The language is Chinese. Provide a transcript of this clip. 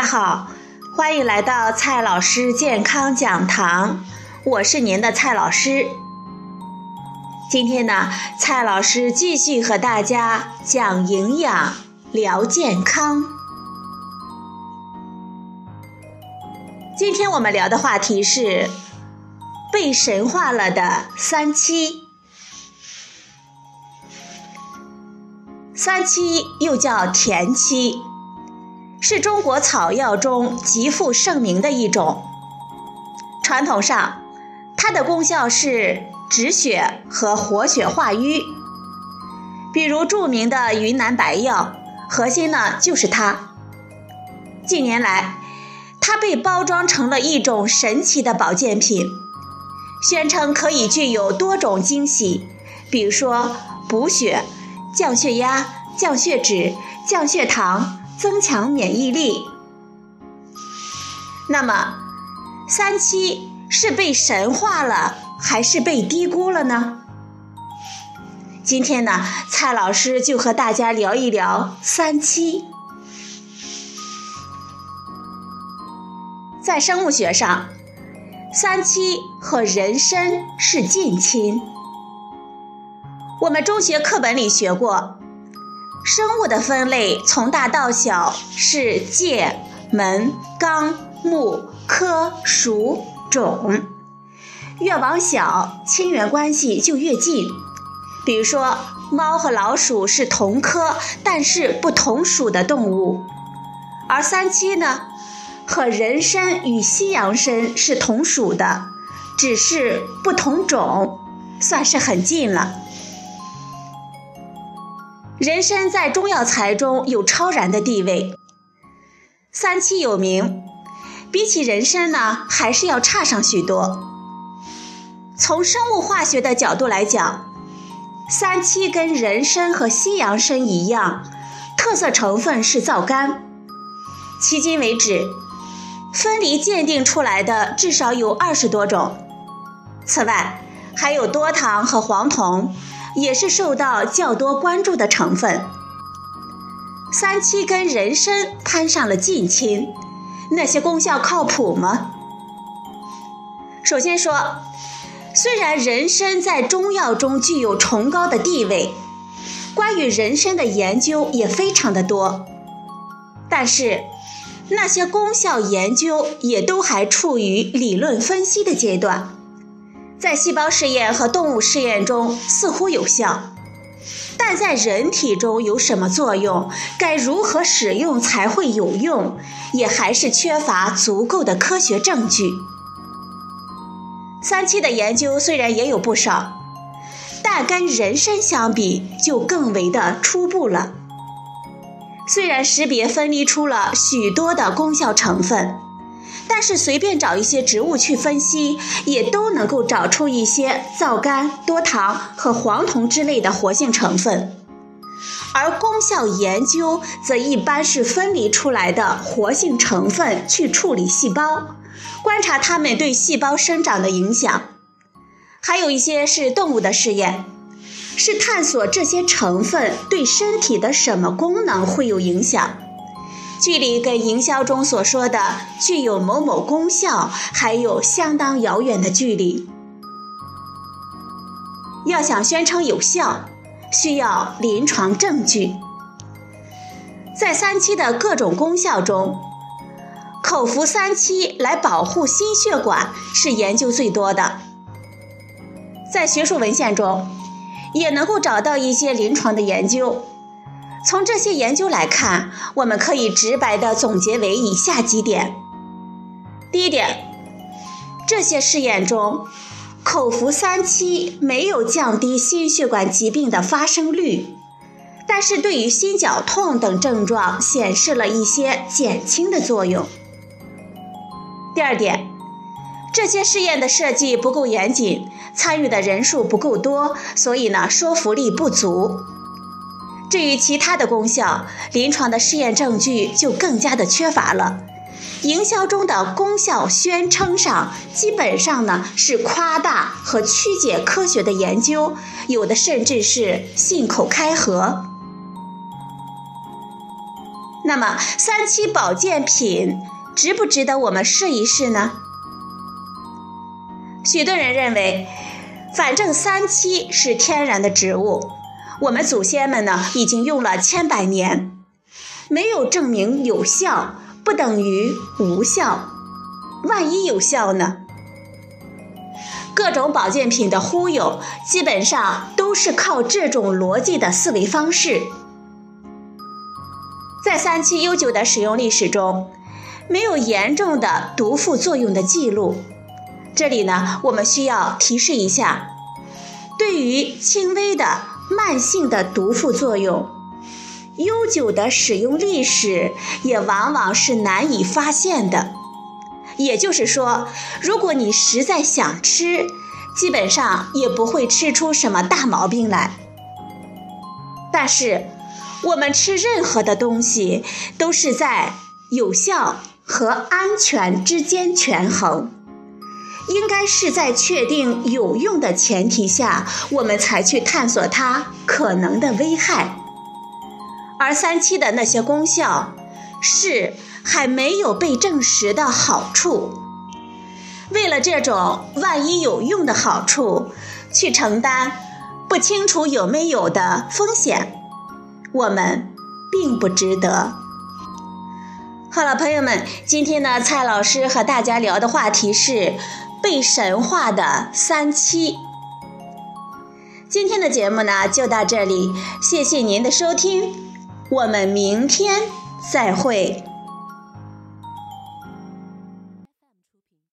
大家好，欢迎来到蔡老师健康讲堂，我是您的蔡老师。今天呢，蔡老师继续和大家讲营养、聊健康。今天我们聊的话题是被神化了的三七。三七又叫田七。是中国草药中极负盛名的一种。传统上，它的功效是止血和活血化瘀。比如著名的云南白药，核心呢就是它。近年来，它被包装成了一种神奇的保健品，宣称可以具有多种惊喜，比如说补血、降血压、降血脂、降血糖。增强免疫力。那么，三七是被神化了，还是被低估了呢？今天呢，蔡老师就和大家聊一聊三七。在生物学上，三七和人参是近亲。我们中学课本里学过。生物的分类从大到小是界、门、纲、目、科、属、种，越往小亲缘关系就越近。比如说，猫和老鼠是同科但是不同属的动物，而三七呢，和人参与西洋参是同属的，只是不同种，算是很近了。人参在中药材中有超然的地位，三七有名，比起人参呢，还是要差上许多。从生物化学的角度来讲，三七跟人参和西洋参一样，特色成分是皂苷。迄今为止，分离鉴定出来的至少有二十多种。此外，还有多糖和黄酮。也是受到较多关注的成分。三七跟人参攀上了近亲，那些功效靠谱吗？首先说，虽然人参在中药中具有崇高的地位，关于人参的研究也非常的多，但是那些功效研究也都还处于理论分析的阶段。在细胞试验和动物试验中似乎有效，但在人体中有什么作用，该如何使用才会有用，也还是缺乏足够的科学证据。三期的研究虽然也有不少，但跟人参相比就更为的初步了。虽然识别分离出了许多的功效成分。但是随便找一些植物去分析，也都能够找出一些皂苷、多糖和黄酮之类的活性成分，而功效研究则一般是分离出来的活性成分去处理细胞，观察它们对细胞生长的影响。还有一些是动物的试验，是探索这些成分对身体的什么功能会有影响。距离跟营销中所说的具有某某功效还有相当遥远的距离。要想宣称有效，需要临床证据。在三七的各种功效中，口服三七来保护心血管是研究最多的。在学术文献中，也能够找到一些临床的研究。从这些研究来看，我们可以直白的总结为以下几点：第一点，这些试验中，口服三七没有降低心血管疾病的发生率，但是对于心绞痛等症状显示了一些减轻的作用。第二点，这些试验的设计不够严谨，参与的人数不够多，所以呢，说服力不足。至于其他的功效，临床的试验证据就更加的缺乏了。营销中的功效宣称上，基本上呢是夸大和曲解科学的研究，有的甚至是信口开河。那么三七保健品值不值得我们试一试呢？许多人认为，反正三七是天然的植物，我们祖先们呢已经用了千百年，没有证明有效，不等于无效。万一有效呢？各种保健品的忽悠，基本上都是靠这种逻辑的思维方式。在三七悠久的使用历史中，没有严重的毒副作用的记录。这里呢，我们需要提示一下：对于轻微的慢性的毒副作用，悠久的使用历史也往往是难以发现的。也就是说，如果你实在想吃，基本上也不会吃出什么大毛病来。但是，我们吃任何的东西都是在有效和安全之间权衡，应该是在确定有用的前提下，我们才去探索它可能的危害。而三七的那些功效是。还没有被证实的好处，为了这种万一有用的好处，去承担不清楚有没有的风险，我们并不值得。好了，朋友们，今天呢，蔡老师和大家聊的话题是被神化的三七。今天的节目呢，就到这里，谢谢您的收听，我们明天再会。